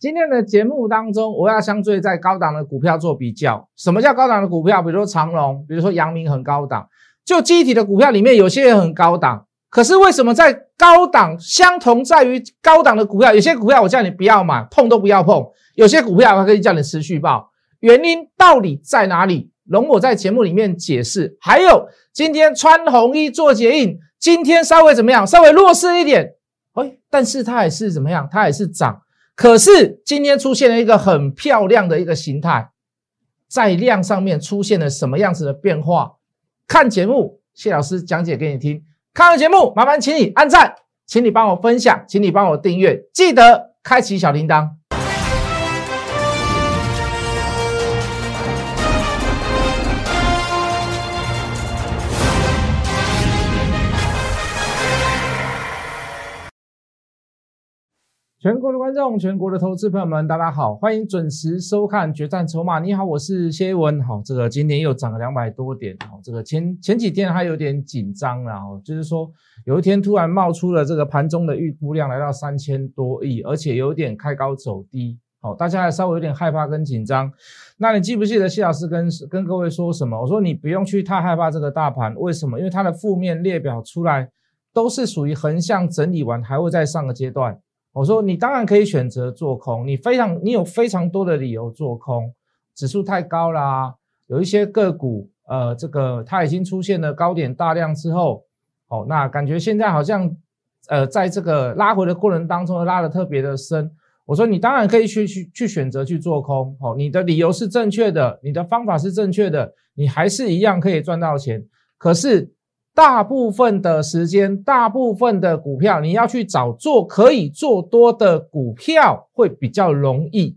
今天的节目当中，我要相对在高档的股票做比较。什么叫高档的股票？比如说长隆，比如说阳明很高档。就机体的股票里面，有些也很高档。可是为什么在高档相同在于高档的股票，有些股票我叫你不要买，碰都不要碰；有些股票我可以叫你持续报。原因到底在哪里？容我在节目里面解释。还有今天穿红衣做结印，今天稍微怎么样？稍微弱势一点，哎，但是它还是怎么样？它还是涨。可是今天出现了一个很漂亮的一个形态，在量上面出现了什么样子的变化？看节目，谢老师讲解给你听。看完节目，麻烦请你按赞，请你帮我分享，请你帮我订阅，记得开启小铃铛。全国的观众，全国的投资朋友们，大家好，欢迎准时收看《决战筹码》。你好，我是谢文。好，这个今天又涨了两百多点。好，这个前前几天还有点紧张了。就是说有一天突然冒出了这个盘中的预估量来到三千多亿，而且有点开高走低。好，大家还稍微有点害怕跟紧张。那你记不记得谢老师跟跟各位说什么？我说你不用去太害怕这个大盘，为什么？因为它的负面列表出来都是属于横向整理完，还会再上个阶段。我说你当然可以选择做空，你非常你有非常多的理由做空，指数太高啦，有一些个股，呃，这个它已经出现了高点大量之后，哦，那感觉现在好像，呃，在这个拉回的过程当中拉的特别的深。我说你当然可以去去去选择去做空，哦，你的理由是正确的，你的方法是正确的，你还是一样可以赚到钱，可是。大部分的时间，大部分的股票，你要去找做可以做多的股票会比较容易。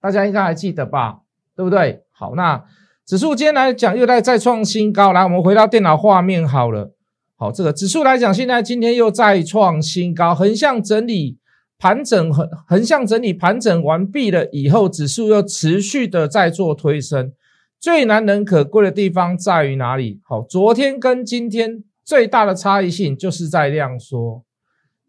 大家应该还记得吧？对不对？好，那指数今天来讲又在再创新高。来，我们回到电脑画面好了。好，这个指数来讲，现在今天又再创新高，横向整理盘整，横横向整理盘整完毕了以后，指数又持续的在做推升。最难能可贵的地方在于哪里？好，昨天跟今天最大的差异性就是在量缩。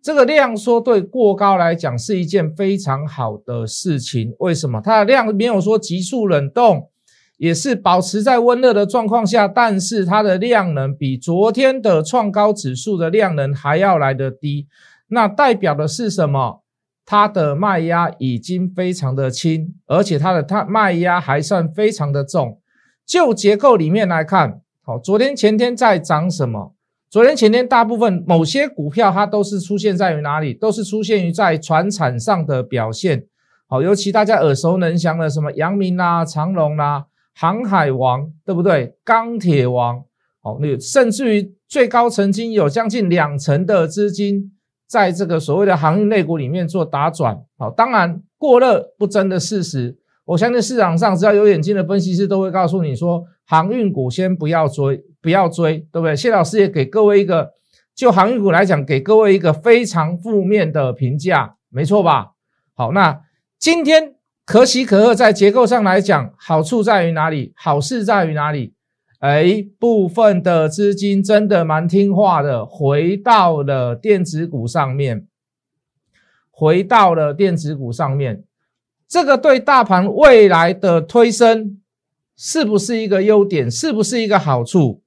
这个量缩对过高来讲是一件非常好的事情。为什么？它的量没有说急速冷冻，也是保持在温热的状况下，但是它的量能比昨天的创高指数的量能还要来得低。那代表的是什么？它的卖压已经非常的轻，而且它的它卖压还算非常的重。就结构里面来看，好，昨天前天在涨什么？昨天前天大部分某些股票它都是出现在于哪里？都是出现于在船产上的表现。好，尤其大家耳熟能详的什么阳明啦、长隆啦、航海王，对不对？钢铁王，好，那甚至于最高曾经有将近两成的资金在这个所谓的航运类股里面做打转。好，当然过热不争的事实。我相信市场上只要有眼睛的分析师都会告诉你说，航运股先不要追，不要追，对不对？谢老师也给各位一个，就航运股来讲，给各位一个非常负面的评价，没错吧？好，那今天可喜可贺，在结构上来讲，好处在于哪里？好事在于哪里？哎，部分的资金真的蛮听话的，回到了电子股上面，回到了电子股上面。这个对大盘未来的推升是不是一个优点？是不是一个好处？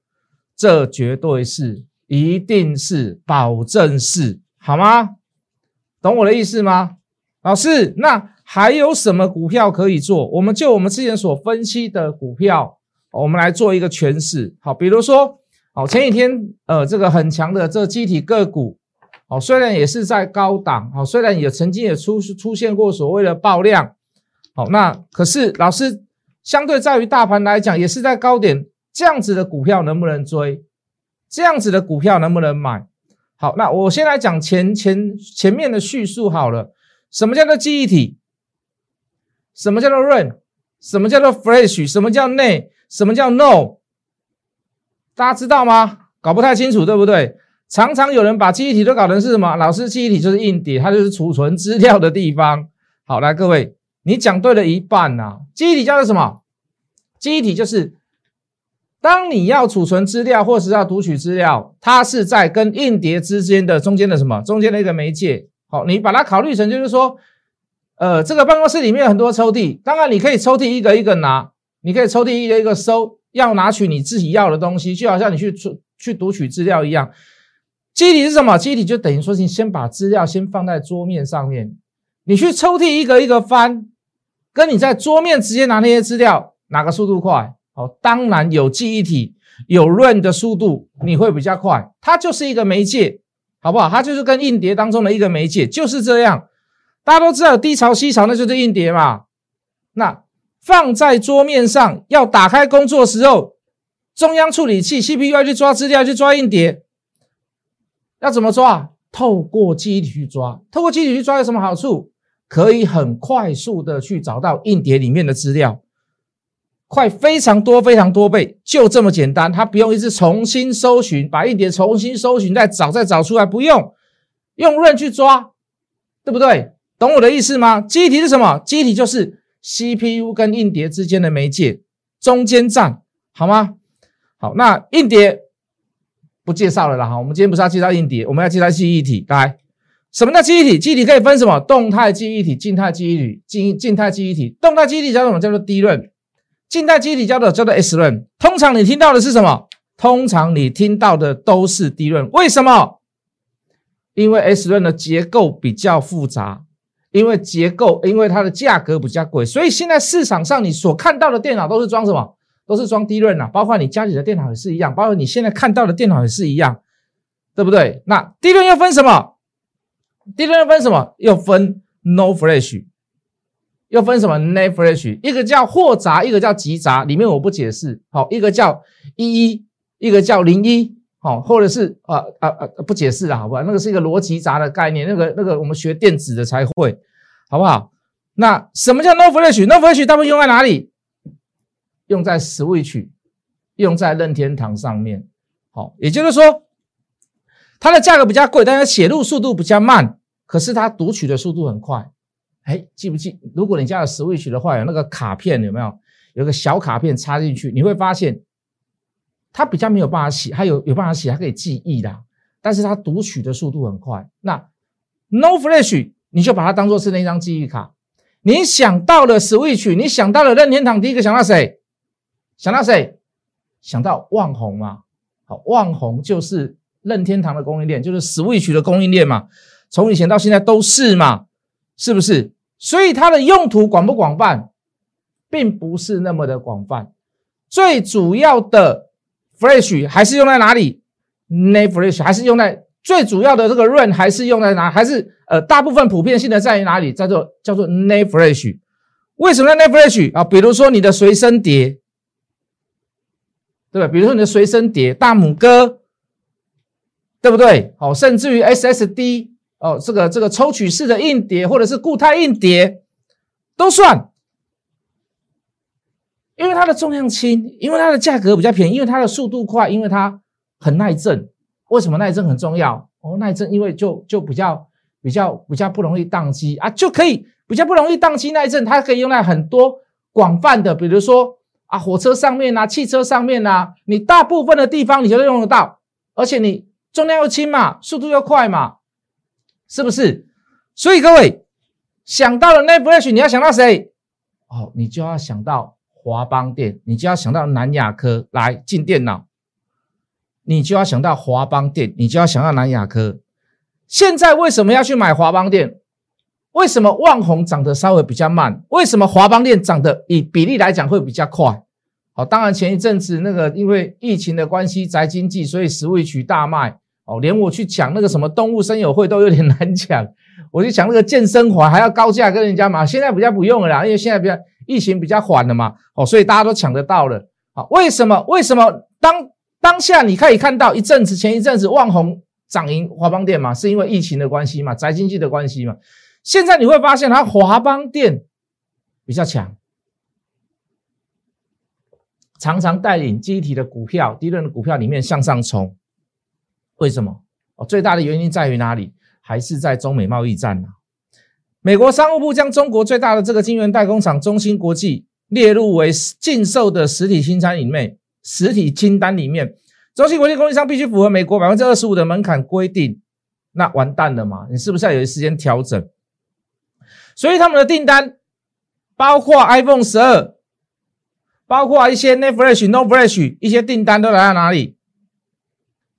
这绝对是，一定是，保证是，好吗？懂我的意思吗？老师，那还有什么股票可以做？我们就我们之前所分析的股票，我们来做一个诠释。好，比如说，好前几天呃，这个很强的这机体个股。哦，虽然也是在高档，哦，虽然也曾经也出出现过所谓的爆量，好，那可是老师相对在于大盘来讲，也是在高点，这样子的股票能不能追？这样子的股票能不能买？好，那我先来讲前前前面的叙述好了，什么叫做记忆体？什么叫做 run？什么叫做 flash？什么叫内？什么叫 no？大家知道吗？搞不太清楚，对不对？常常有人把记忆体都搞成是什么？老师，记忆体就是硬碟，它就是储存资料的地方。好，来各位，你讲对了一半呐。记忆体叫做什么？记忆体就是当你要储存资料或是要读取资料，它是在跟硬碟之间的中间的什么？中间的一个媒介。好，你把它考虑成就是说，呃，这个办公室里面有很多抽屉，当然你可以抽屉一个一个拿，你可以抽屉一个一个收，要拿取你自己要的东西，就好像你去去去读取资料一样。记忆体是什么？记忆体就等于说，你先把资料先放在桌面上面，你去抽屉一个一个翻，跟你在桌面直接拿那些资料，哪个速度快？哦，当然有记忆体有 run 的速度，你会比较快。它就是一个媒介，好不好？它就是跟硬碟当中的一个媒介，就是这样。大家都知道低潮、西潮，那就是硬碟嘛。那放在桌面上，要打开工作的时候，中央处理器 CPU 要去抓资料，去抓硬碟。要怎么抓？透过记忆体去抓。透过记忆体去抓有什么好处？可以很快速的去找到硬碟里面的资料，快非常多、非常多倍，就这么简单。它不用一直重新搜寻，把硬碟重新搜寻再找再找出来，不用用润去抓，对不对？懂我的意思吗？机体是什么？机体就是 CPU 跟硬碟之间的媒介，中间站，好吗？好，那硬碟。不介绍了啦哈，我们今天不是要介绍硬碟，我们要介绍记忆体。来，什么叫记忆体？记忆体可以分什么？动态记忆体、静态记忆体、静静态记忆体。动态记忆体叫什么？叫做 D 论。静态记忆体叫做叫做 S 论。通常你听到的是什么？通常你听到的都是 D 论。为什么？因为 S 论的结构比较复杂，因为结构，因为它的价格比较贵，所以现在市场上你所看到的电脑都是装什么？都是装低论呐，包括你家里的电脑也是一样，包括你现在看到的电脑也是一样，对不对？那低论又分什么？第二分什么？又分 No Flash，又分什么 Net Flash？一个叫货杂，一个叫集杂，里面我不解释。好，一个叫一一，一个叫零一，好，或者是啊啊啊不解释了，好不好？那个是一个逻辑杂的概念，那个那个我们学电子的才会，好不好？那什么叫 No Flash？No Flash 大部分用在哪里？用在 Switch，用在任天堂上面，好，也就是说，它的价格比较贵，但是写入速度比较慢，可是它读取的速度很快。哎，记不记？如果你家有 Switch 的话，有那个卡片有没有？有个小卡片插进去，你会发现它比较没有办法写，它有有办法写，它可以记忆的，但是它读取的速度很快。那 No Flash，你就把它当做是那张记忆卡。你想到了 Switch，你想到了任天堂，第一个想到谁？想到谁？想到旺宏嘛？好，旺宏就是任天堂的供应链，就是 Switch 的供应链嘛。从以前到现在都是嘛，是不是？所以它的用途广不广泛，并不是那么的广泛。最主要的 Flash 还是用在哪里 n a Flash 还是用在最主要的这个 Run 还是用在哪？还是呃，大部分普遍性的在于哪里？叫做叫做 n a Flash。为什么 n a Flash 啊？比如说你的随身碟。对吧？比如说你的随身碟、大拇哥，对不对？好，甚至于 SSD 哦，这个这个抽取式的硬碟或者是固态硬碟都算，因为它的重量轻，因为它的价格比较便宜，因为它的速度快，因为它很耐震。为什么耐震很重要？哦，耐震因为就就比较比较比较不容易宕机啊，就可以比较不容易宕机耐震，它可以用在很多广泛的，比如说。啊，火车上面呐，汽车上面呐，你大部分的地方你就用得到，而且你重量又轻嘛，速度又快嘛，是不是？所以各位想到了 n e t f l s h 你要想到谁？哦，你就要想到华邦电，你就要想到南亚科来进电脑，你就要想到华邦电，你就要想到南亚科。现在为什么要去买华邦电？为什么旺宏涨得稍微比较慢？为什么华邦电涨得以比例来讲会比较快？好，当然前一阵子那个因为疫情的关系宅经济，所以食物曲大卖哦，连我去抢那个什么动物生友会都有点 难抢，我去抢那个健身环还要高价跟人家买，现在比较不用了啦，因为现在比较疫情比较缓了嘛，哦，所以大家都抢得到了。好，为什么？为什么当当下你可以看到一阵子前一阵子旺宏涨赢华邦电嘛？是因为疫情的关系嘛？宅经济的关系嘛？现在你会发现，它华邦电比较强，常常带领集体的股票、低润的股票里面向上冲。为什么？哦，最大的原因在于哪里？还是在中美贸易战呐？美国商务部将中国最大的这个晶圆代工厂中芯国际列入为禁售的实体清单里面，实体清单里面，中芯国际供应商必须符合美国百分之二十五的门槛规定。那完蛋了嘛？你是不是要有时间调整？所以他们的订单包括 iPhone 十二，包括一些 n e t f r e s h n o f r e s h 一些订单都来到哪里？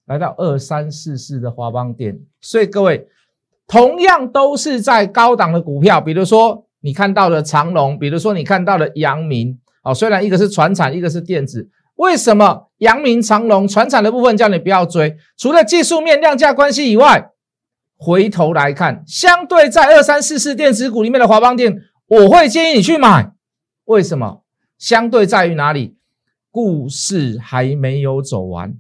来到二三四四的华邦店。所以各位，同样都是在高档的股票，比如说你看到的长隆，比如说你看到的阳明，哦，虽然一个是船产，一个是电子。为什么阳明长隆船产的部分叫你不要追？除了技术面量价关系以外，回头来看，相对在二三四四电子股里面的华邦电，我会建议你去买。为什么？相对在于哪里？故事还没有走完，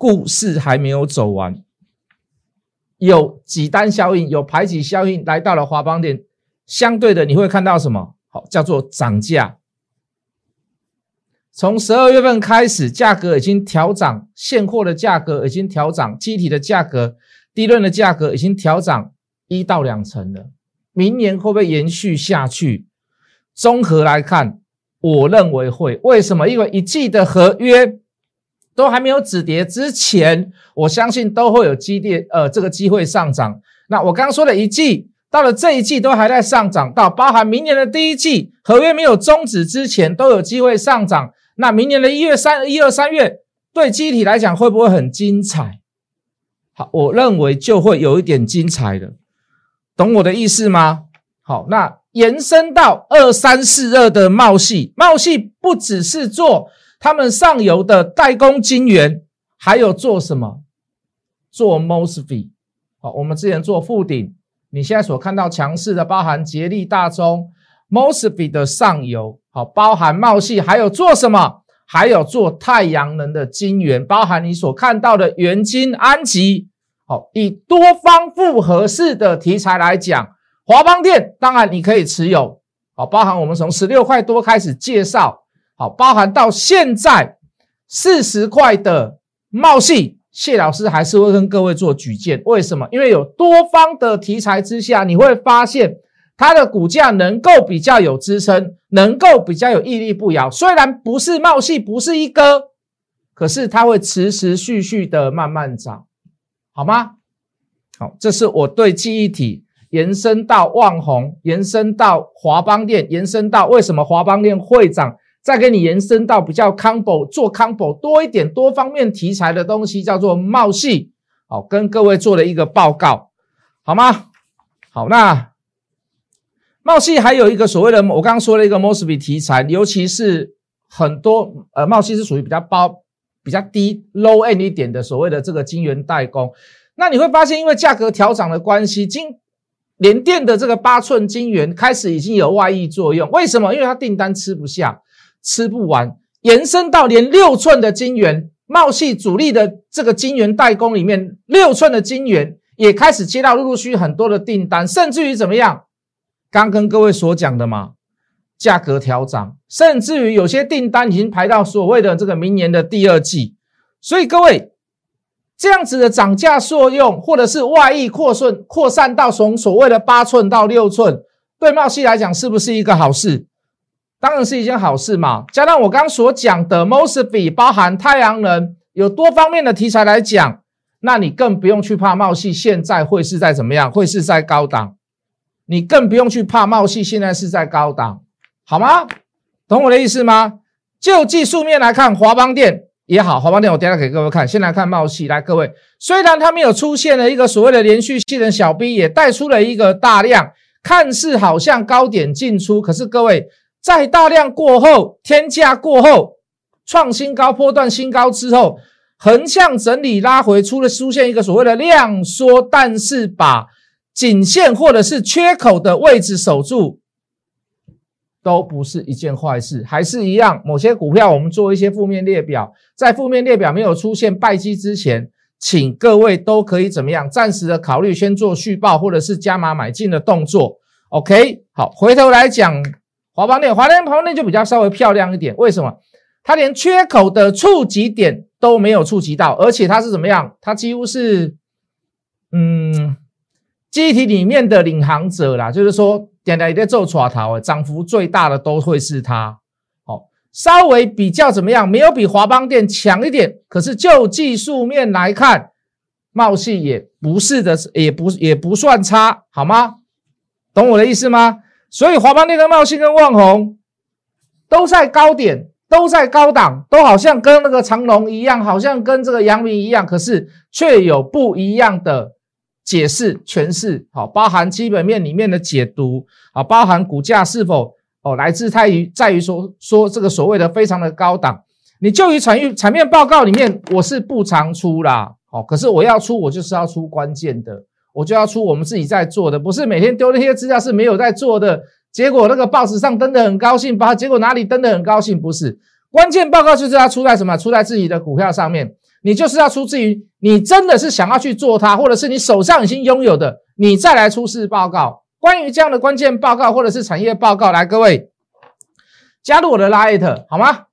故事还没有走完，有几单效应，有排挤效应来到了华邦电，相对的你会看到什么？好，叫做涨价。从十二月份开始，价格已经调涨，现货的价格已经调涨，机体的价格、低润的价格已经调涨一到两成了。明年会不会延续下去？综合来看，我认为会。为什么？因为一季的合约都还没有止跌之前，我相信都会有机跌，呃，这个机会上涨。那我刚刚说的一季，到了这一季都还在上涨，到包含明年的第一季合约没有终止之前，都有机会上涨。那明年的一月三一二三月，对机体来讲会不会很精彩？好，我认为就会有一点精彩的，懂我的意思吗？好，那延伸到二三四二的茂系，茂系不只是做他们上游的代工晶圆，还有做什么？做 mosfet。好，我们之前做富鼎，你现在所看到强势的，包含捷力、大中 mosfet 的上游。好，包含茂系，还有做什么？还有做太阳能的晶圆，包含你所看到的元晶、安吉。好，以多方复合式的题材来讲，华邦电当然你可以持有。好，包含我们从十六块多开始介绍，好，包含到现在四十块的茂系，谢老师还是会跟各位做举荐。为什么？因为有多方的题材之下，你会发现。它的股价能够比较有支撑，能够比较有屹立不摇。虽然不是茂系，不是一哥，可是它会持持续续的慢慢涨，好吗？好，这是我对记忆体延伸到旺宏，延伸到华邦电，延伸到为什么华邦电会涨，再给你延伸到比较 combo 做 combo 多一点多方面题材的东西，叫做茂系。好，跟各位做了一个报告，好吗？好，那。茂系还有一个所谓的，我刚刚说了一个 MOSB 题材，尤其是很多呃，茂系是属于比较包、比较低 low end 一点的所谓的这个晶圆代工。那你会发现，因为价格调涨的关系，晶联电的这个八寸晶圆开始已经有外溢作用。为什么？因为它订单吃不下、吃不完，延伸到连六寸的晶圆，茂系主力的这个晶圆代工里面，六寸的晶圆也开始接到陆陆续续很多的订单，甚至于怎么样？刚跟各位所讲的嘛，价格调涨，甚至于有些订单已经排到所谓的这个明年的第二季，所以各位这样子的涨价作用，或者是外溢扩顺扩散到从所谓的八寸到六寸，对茂系来讲是不是一个好事？当然是一件好事嘛。加上我刚刚所讲的 mosfet 包含太阳能，有多方面的题材来讲，那你更不用去怕茂系现在会是在怎么样，会是在高档。你更不用去怕茂系现在是在高档，好吗？懂我的意思吗？就技术面来看，华邦电也好，华邦电我等下给各位看。先来看茂系，来各位，虽然它没有出现了一个所谓的连续性的小 B，也带出了一个大量，看似好像高点进出，可是各位在大量过后，天价过后，创新高波段新高之后，横向整理拉回，出了出现一个所谓的量缩，但是把。颈线或者是缺口的位置守住，都不是一件坏事。还是一样，某些股票我们做一些负面列表，在负面列表没有出现败绩之前，请各位都可以怎么样？暂时的考虑先做续报或者是加码买进的动作。OK，好，回头来讲华邦电，华邦电就比较稍微漂亮一点。为什么？它连缺口的触及点都没有触及到，而且它是怎么样？它几乎是，嗯。机体里面的领航者啦，就是说，点来在做抓头，涨幅最大的都会是它。好，稍微比较怎么样？没有比华邦电强一点，可是就技术面来看，貌似也不是的，也不也不算差，好吗？懂我的意思吗？所以华邦电跟茂系跟旺宏都在高点，都在高档，都好像跟那个长隆一样，好像跟这个阳明一样，可是却有不一样的解释诠释。好，包含基本面里面的解读，好，包含股价是否哦来自在于在于说说这个所谓的非常的高档。你就于产业产面报告里面，我是不常出啦，好，可是我要出，我就是要出关键的，我就要出我们自己在做的，不是每天丢那些资料是没有在做的，结果那个报纸上登的很高兴，把结果哪里登的很高兴，不是关键报告就是要出在什么？出在自己的股票上面，你就是要出自于你真的是想要去做它，或者是你手上已经拥有的，你再来出示报告。关于这样的关键报告或者是产业报告，来各位加入我的 Light 好吗？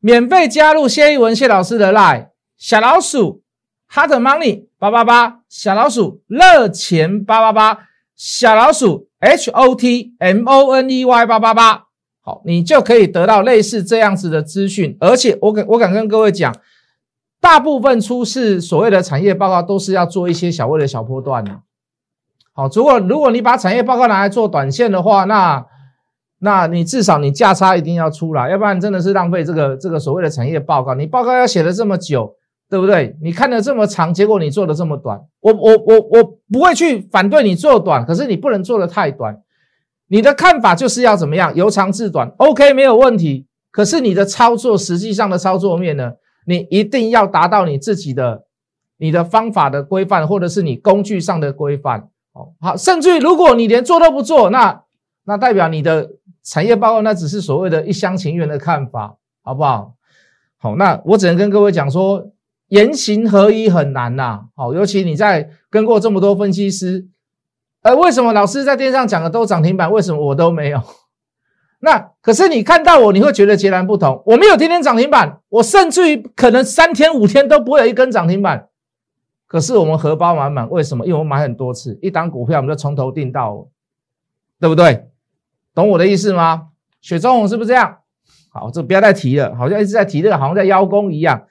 免费加入谢一文谢老师的 lie 小老鼠 hot money 八八八小老鼠热钱八八八小老鼠 h o t m o n e y 八八八好，你就可以得到类似这样子的资讯，而且我敢我敢跟各位讲，大部分出示所谓的产业报告都是要做一些小位的小波段的。好，如果如果你把产业报告拿来做短线的话，那那你至少你价差一定要出来，要不然真的是浪费这个这个所谓的产业报告。你报告要写的这么久，对不对？你看的这么长，结果你做的这么短。我我我我不会去反对你做短，可是你不能做的太短。你的看法就是要怎么样由长至短，OK 没有问题。可是你的操作实际上的操作面呢，你一定要达到你自己的你的方法的规范，或者是你工具上的规范。哦，好，甚至于如果你连做都不做，那那代表你的。产业报告那只是所谓的一厢情愿的看法，好不好？好，那我只能跟各位讲说，言行合一很难呐。好，尤其你在跟过这么多分析师，呃，为什么老师在电视上讲的都涨停板，为什么我都没有？那可是你看到我，你会觉得截然不同。我没有天天涨停板，我甚至于可能三天五天都不会有一根涨停板。可是我们荷包满满，为什么？因为我买很多次，一档股票我们就从头定到，对不对？懂我的意思吗？雪中红是不是这样？好，这不要再提了，好像一直在提这个，好像在邀功一样。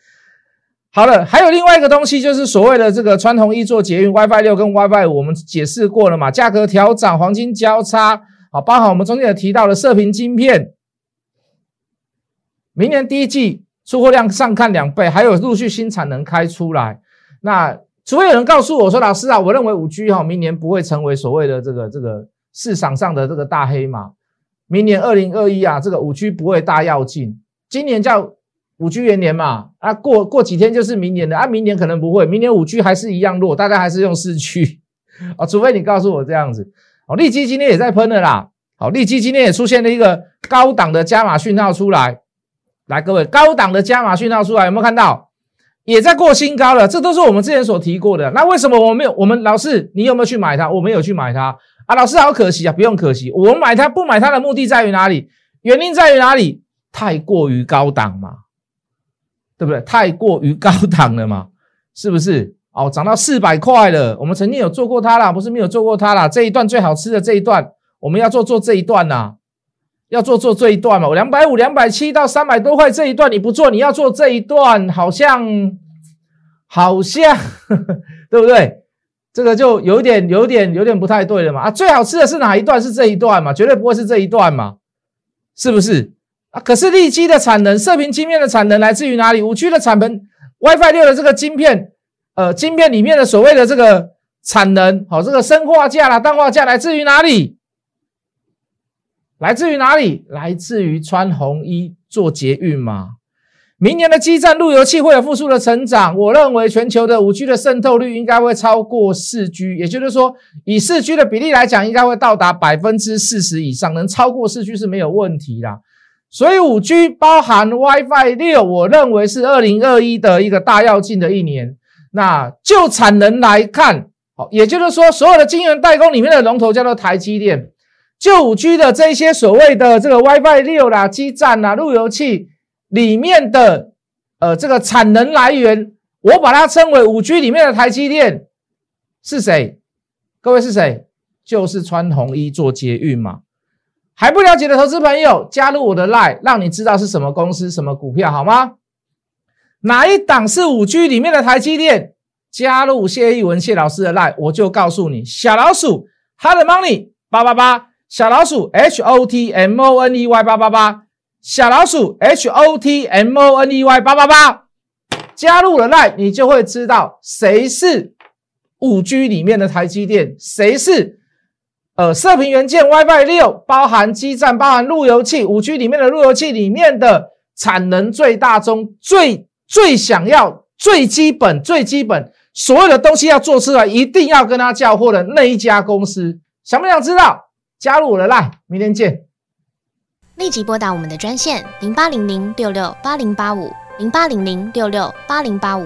好了，还有另外一个东西，就是所谓的这个川红一做捷运 WiFi 六跟 WiFi 五，我们解释过了嘛？价格调涨，黄金交叉，好，包含我们中间也提到了射频晶片，明年第一季出货量上看两倍，还有陆续新产能开出来。那除非有人告诉我说，老师啊，我认为五 G 哈，明年不会成为所谓的这个这个。市场上的这个大黑马，明年二零二一啊，这个五 G 不会大跃进。今年叫五 G 元年嘛，啊，过过几天就是明年的啊，明年可能不会，明年五 G 还是一样弱，大家还是用四 G 啊，除非你告诉我这样子。哦，利基今天也在喷了啦，好，利基今天也出现了一个高档的加码讯号出来，来各位，高档的加码讯号出来，有没有看到？也在过新高了，这都是我们之前所提过的。那为什么我没有？我们老师，你有没有去买它？我没有去买它。啊，老师好可惜啊！不用可惜，我买它不买它的目的在于哪里？原因在于哪里？太过于高档嘛，对不对？太过于高档了嘛，是不是？哦，涨到四百块了。我们曾经有做过它啦，不是没有做过它啦。这一段最好吃的这一段，我们要做做这一段呐，要做做这一段嘛。我两百五、两百七到三百多块这一段你不做，你要做这一段，好像好像，对不对？这个就有点、有点、有点不太对了嘛！啊，最好吃的是哪一段？是这一段嘛？绝对不会是这一段嘛？是不是啊？可是利基的产能、射频晶片的产能来自于哪里？五 G 的产能、WiFi 六的这个晶片，呃，晶片里面的所谓的这个产能，好，这个生化价啦、氮化价来自于哪里？来自于哪里？来自于穿红衣做捷运嘛？明年的基站路由器会有复苏的成长，我认为全球的五 G 的渗透率应该会超过四 G，也就是说，以四 G 的比例来讲，应该会到达百分之四十以上，能超过四 G 是没有问题啦。所以五 G 包含 WiFi 六，我认为是二零二一的一个大要进的一年。那就产能来看，好，也就是说，所有的晶圆代工里面的龙头叫做台积电，就五 G 的这些所谓的这个 WiFi 六啦、基站啦、路由器。里面的呃这个产能来源，我把它称为五 G 里面的台积电是谁？各位是谁？就是穿红衣做捷运嘛。还不了解的投资朋友，加入我的 Line，让你知道是什么公司、什么股票好吗？哪一档是五 G 里面的台积电？加入谢一文谢老师的 line，我就告诉你，小老鼠 hard money 八八八，小老鼠 h o t m o n e y 八八八，小老鼠 h o t m o n e y 八八八，加入了 line，你就会知道谁是五 G 里面的台积电，谁是呃射频元件 WiFi 六，包含基站，包含路由器，五 G 里面的路由器里面的产能最大中最最想要最基本最基本。所有的东西要做出来，一定要跟他交货的那一家公司，想不想知道？加入我的 line，明天见。立即拨打我们的专线零八零零六六八零八五零八零零六六八零八五